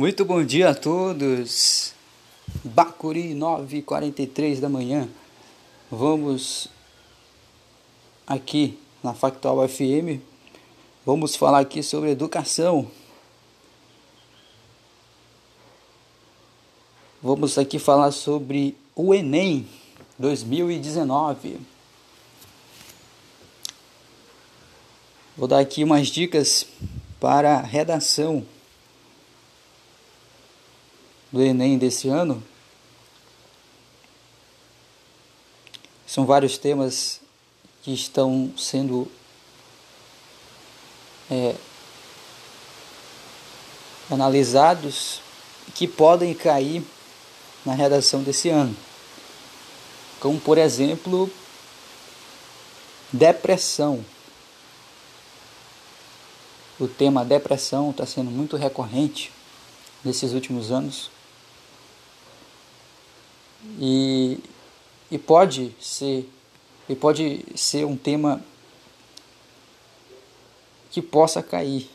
Muito bom dia a todos. Bacuri 9h43 da manhã. Vamos aqui na Factual FM. Vamos falar aqui sobre educação. Vamos aqui falar sobre o Enem 2019. Vou dar aqui umas dicas para redação do Enem desse ano. São vários temas que estão sendo é, analisados que podem cair na redação desse ano. Como, por exemplo, depressão. O tema depressão está sendo muito recorrente nesses últimos anos. E, e pode ser e pode ser um tema que possa cair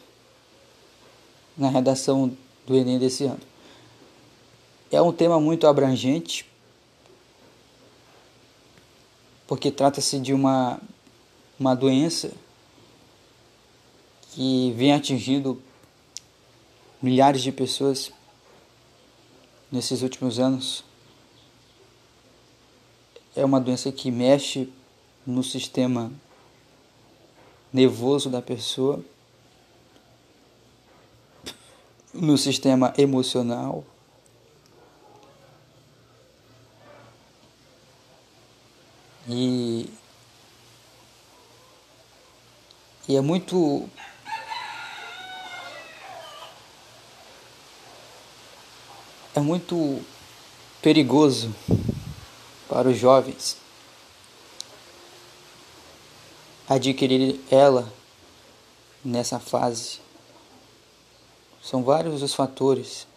na redação do Enem desse ano. É um tema muito abrangente, porque trata-se de uma, uma doença que vem atingindo milhares de pessoas nesses últimos anos é uma doença que mexe no sistema nervoso da pessoa, no sistema emocional. E, e é muito é muito perigoso para os jovens adquirir ela nessa fase. São vários os fatores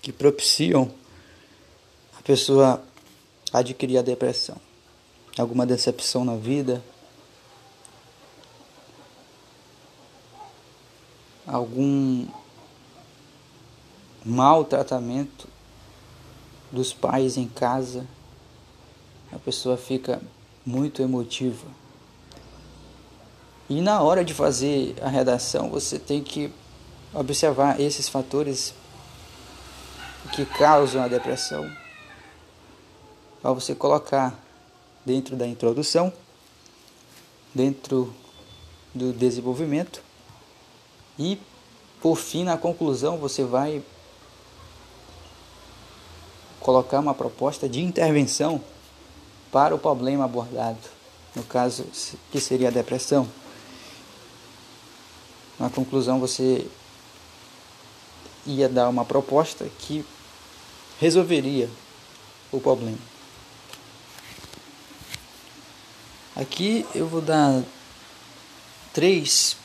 que propiciam a pessoa adquirir a depressão. Alguma decepção na vida, algum maltratamento dos pais em casa, a pessoa fica muito emotiva. E na hora de fazer a redação, você tem que observar esses fatores que causam a depressão. Para você colocar dentro da introdução, dentro do desenvolvimento e por fim na conclusão você vai colocar uma proposta de intervenção para o problema abordado, no caso que seria a depressão. Na conclusão, você ia dar uma proposta que resolveria o problema. Aqui eu vou dar três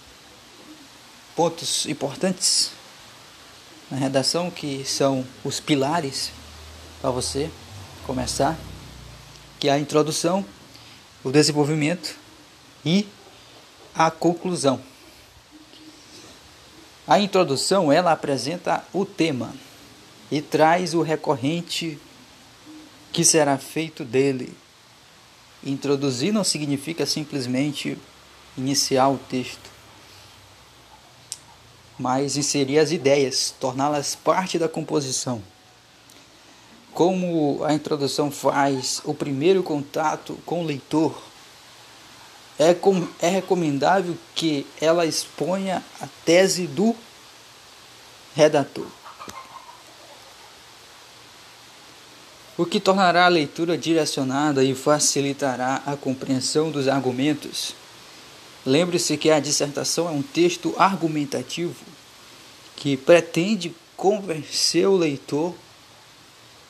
pontos importantes na redação que são os pilares para você começar, que é a introdução, o desenvolvimento e a conclusão. A introdução ela apresenta o tema e traz o recorrente que será feito dele. Introduzir não significa simplesmente iniciar o texto, mas inserir as ideias, torná-las parte da composição como a introdução faz o primeiro contato com o leitor, é, com, é recomendável que ela exponha a tese do redator. O que tornará a leitura direcionada e facilitará a compreensão dos argumentos. Lembre-se que a dissertação é um texto argumentativo que pretende convencer o leitor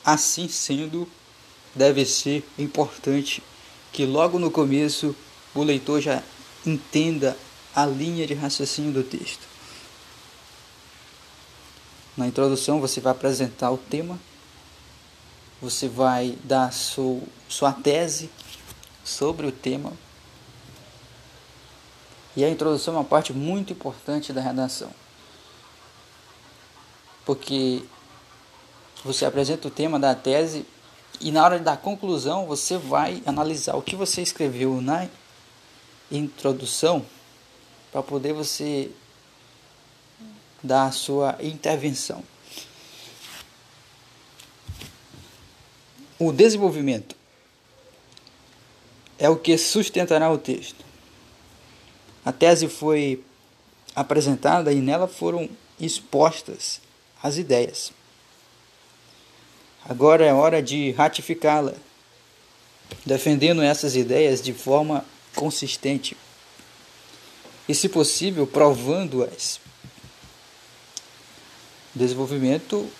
Assim sendo, deve ser importante que logo no começo o leitor já entenda a linha de raciocínio do texto. Na introdução você vai apresentar o tema, você vai dar sua, sua tese sobre o tema. E a introdução é uma parte muito importante da redação. porque você apresenta o tema da tese e na hora da conclusão você vai analisar o que você escreveu na introdução para poder você dar a sua intervenção. O desenvolvimento é o que sustentará o texto. A tese foi apresentada e nela foram expostas as ideias. Agora é hora de ratificá-la, defendendo essas ideias de forma consistente e, se possível, provando-as. Desenvolvimento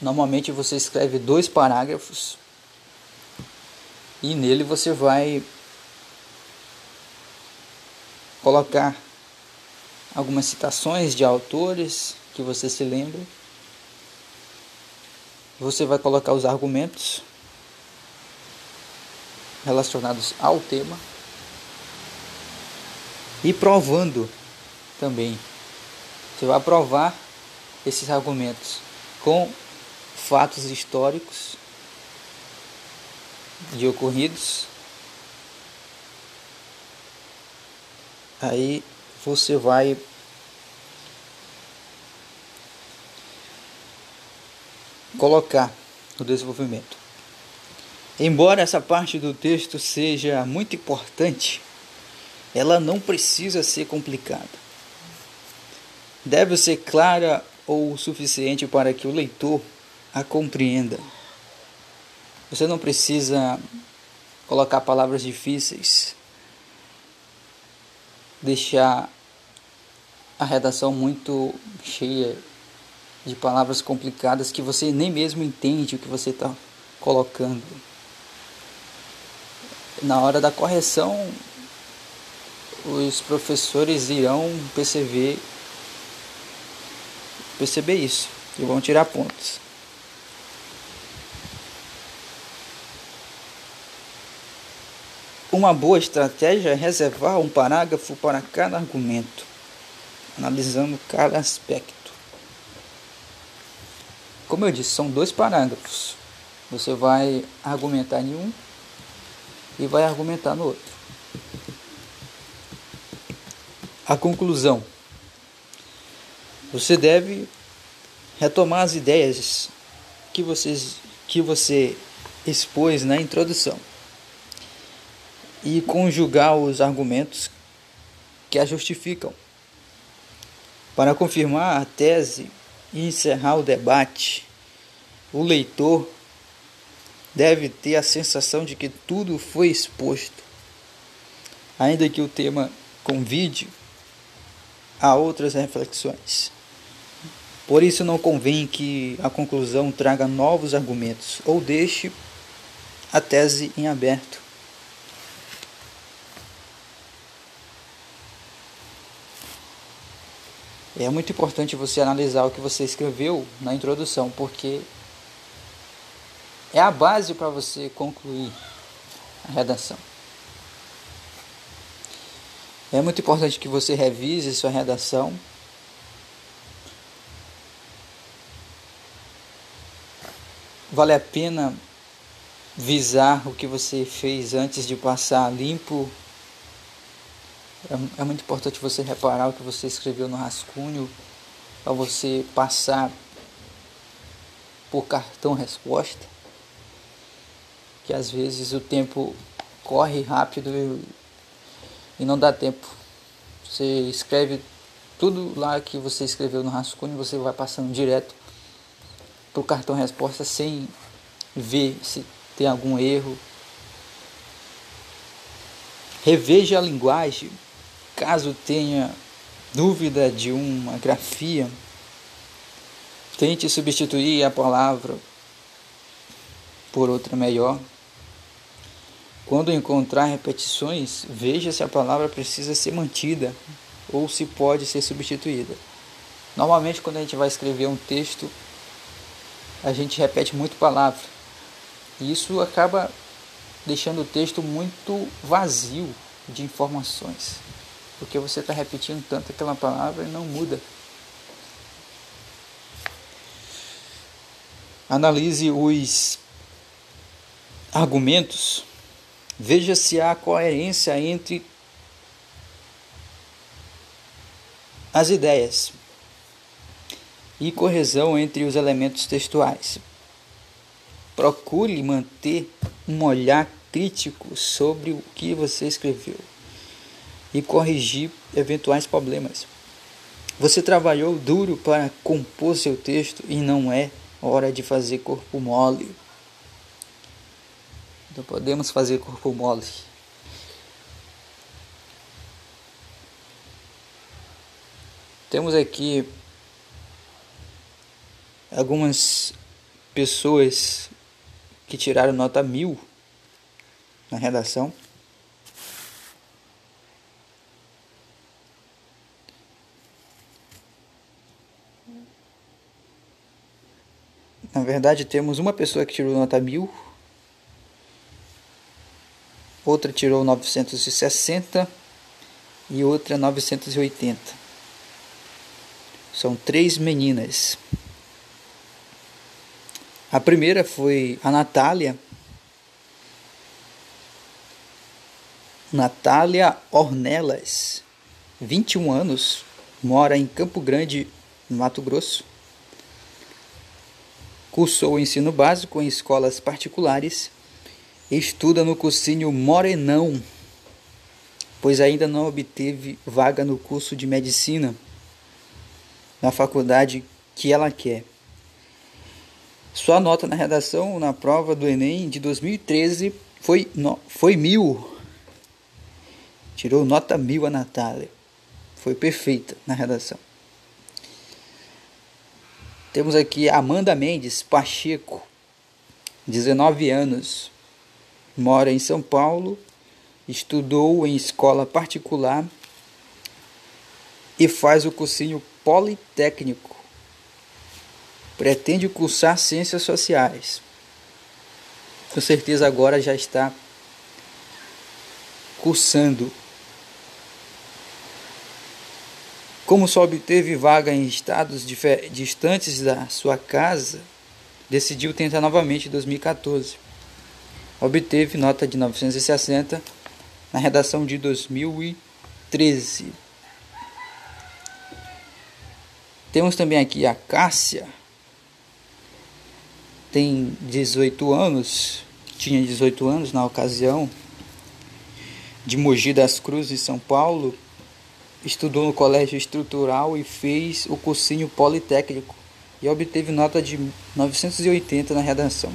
normalmente você escreve dois parágrafos e nele você vai colocar algumas citações de autores que você se lembra. Você vai colocar os argumentos relacionados ao tema e provando também. Você vai provar esses argumentos com fatos históricos de ocorridos. Aí você vai colocar o desenvolvimento. Embora essa parte do texto seja muito importante, ela não precisa ser complicada. Deve ser clara ou suficiente para que o leitor a compreenda. Você não precisa colocar palavras difíceis, deixar a redação muito cheia de palavras complicadas que você nem mesmo entende o que você está colocando. Na hora da correção, os professores irão perceber, perceber isso e vão tirar pontos. Uma boa estratégia é reservar um parágrafo para cada argumento, analisando cada aspecto. Como eu disse, são dois parágrafos. Você vai argumentar em um e vai argumentar no outro. A conclusão. Você deve retomar as ideias que, vocês, que você expôs na introdução e conjugar os argumentos que a justificam. Para confirmar a tese e encerrar o debate, o leitor deve ter a sensação de que tudo foi exposto, ainda que o tema convide a outras reflexões. Por isso, não convém que a conclusão traga novos argumentos ou deixe a tese em aberto. É muito importante você analisar o que você escreveu na introdução, porque é a base para você concluir a redação. É muito importante que você revise sua redação. Vale a pena visar o que você fez antes de passar limpo é, é muito importante você reparar o que você escreveu no rascunho para você passar por cartão resposta, que às vezes o tempo corre rápido e, e não dá tempo. Você escreve tudo lá que você escreveu no rascunho, você vai passando direto para o cartão resposta sem ver se tem algum erro. Reveja a linguagem Caso tenha dúvida de uma grafia, tente substituir a palavra por outra melhor. Quando encontrar repetições, veja se a palavra precisa ser mantida ou se pode ser substituída. Normalmente, quando a gente vai escrever um texto, a gente repete muito palavra. E isso acaba deixando o texto muito vazio de informações porque você está repetindo tanto aquela palavra e não muda. Analise os argumentos, veja se há coerência entre as ideias e correção entre os elementos textuais. Procure manter um olhar crítico sobre o que você escreveu e corrigir eventuais problemas. Você trabalhou duro para compor seu texto e não é hora de fazer corpo mole. Não podemos fazer corpo mole. Temos aqui algumas pessoas que tiraram nota mil na redação. Na verdade, temos uma pessoa que tirou nota mil, outra tirou 960 e outra 980. São três meninas. A primeira foi a Natália. Natália Ornelas, 21 anos, mora em Campo Grande, no Mato Grosso. Cursou o ensino básico em escolas particulares. Estuda no cursinho Morenão, pois ainda não obteve vaga no curso de medicina na faculdade que ela quer. Sua nota na redação na prova do Enem de 2013 foi, no, foi mil. Tirou nota mil a Natália. Foi perfeita na redação. Temos aqui Amanda Mendes Pacheco, 19 anos, mora em São Paulo, estudou em escola particular e faz o cursinho Politécnico pretende cursar ciências sociais. Com certeza agora já está cursando. Como só obteve vaga em estados distantes da sua casa, decidiu tentar novamente em 2014. Obteve nota de 960 na redação de 2013. Temos também aqui a Cássia, tem 18 anos, tinha 18 anos na ocasião, de Mogi das Cruzes, São Paulo, estudou no colégio estrutural e fez o cursinho politécnico e obteve nota de 980 na redação.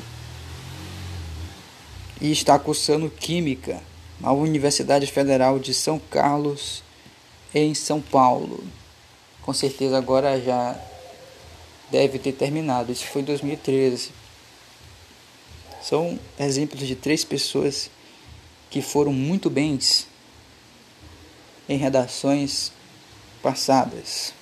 E está cursando Química na Universidade Federal de São Carlos, em São Paulo. Com certeza agora já deve ter terminado. Isso foi em 2013. São exemplos de três pessoas que foram muito bens em redações passadas.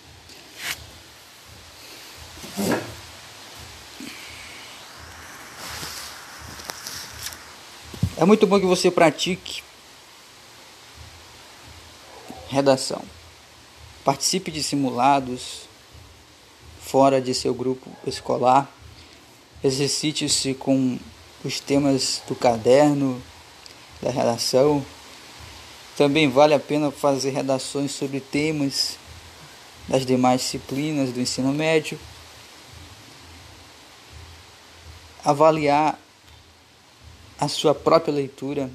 É muito bom que você pratique redação. Participe de simulados fora de seu grupo escolar. Exercite-se com os temas do caderno, da redação. Também vale a pena fazer redações sobre temas das demais disciplinas do ensino médio. Avaliar a sua própria leitura.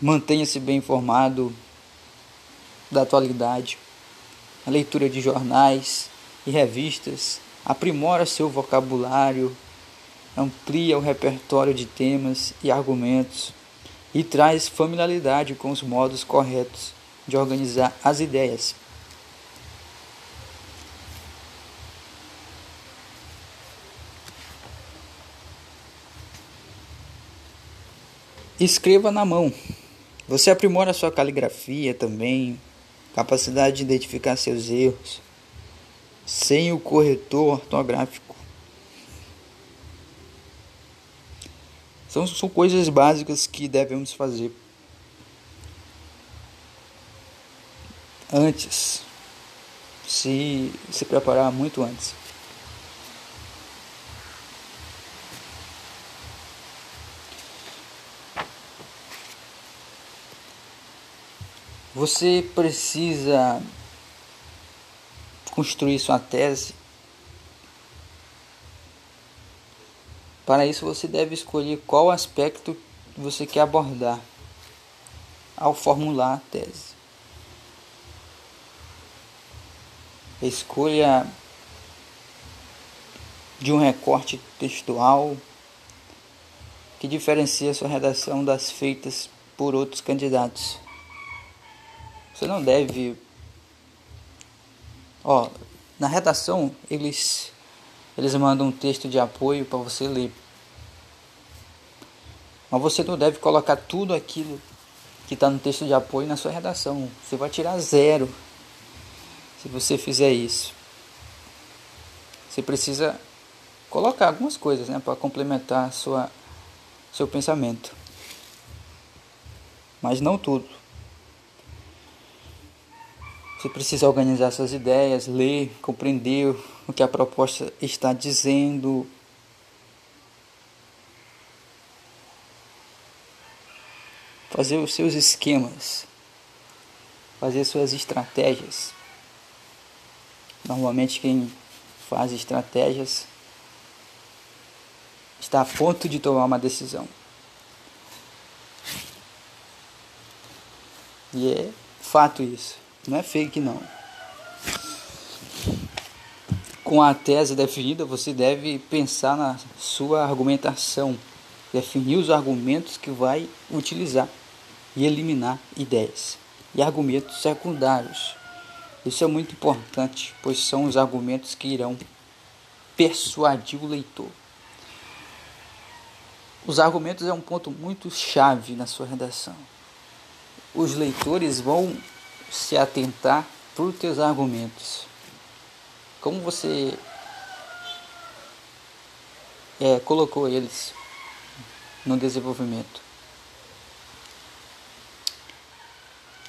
Mantenha-se bem informado da atualidade. A leitura de jornais e revistas aprimora seu vocabulário, amplia o repertório de temas e argumentos e traz familiaridade com os modos corretos de organizar as ideias. Escreva na mão. Você aprimora sua caligrafia também, capacidade de identificar seus erros, sem o corretor ortográfico. São, são coisas básicas que devemos fazer antes se se preparar muito antes. Você precisa construir sua tese. Para isso, você deve escolher qual aspecto você quer abordar ao formular a tese. Escolha de um recorte textual que diferencia sua redação das feitas por outros candidatos. Você não deve. Ó, na redação eles eles mandam um texto de apoio para você ler. Mas você não deve colocar tudo aquilo que está no texto de apoio na sua redação. Você vai tirar zero se você fizer isso. Você precisa colocar algumas coisas né, para complementar sua, seu pensamento. Mas não tudo. Você precisa organizar suas ideias, ler, compreender o que a proposta está dizendo. Fazer os seus esquemas, fazer suas estratégias. Normalmente, quem faz estratégias está a ponto de tomar uma decisão. E é fato isso. Não é fake não. Com a tese definida, você deve pensar na sua argumentação, definir os argumentos que vai utilizar e eliminar ideias e argumentos secundários. Isso é muito importante, pois são os argumentos que irão persuadir o leitor. Os argumentos é um ponto muito chave na sua redação. Os leitores vão se atentar para os teus argumentos. Como você é, colocou eles no desenvolvimento.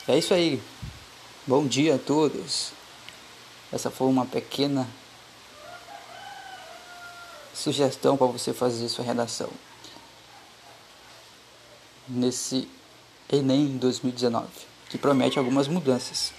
É isso aí. Bom dia a todos. Essa foi uma pequena sugestão para você fazer sua redação nesse Enem 2019 que promete algumas mudanças.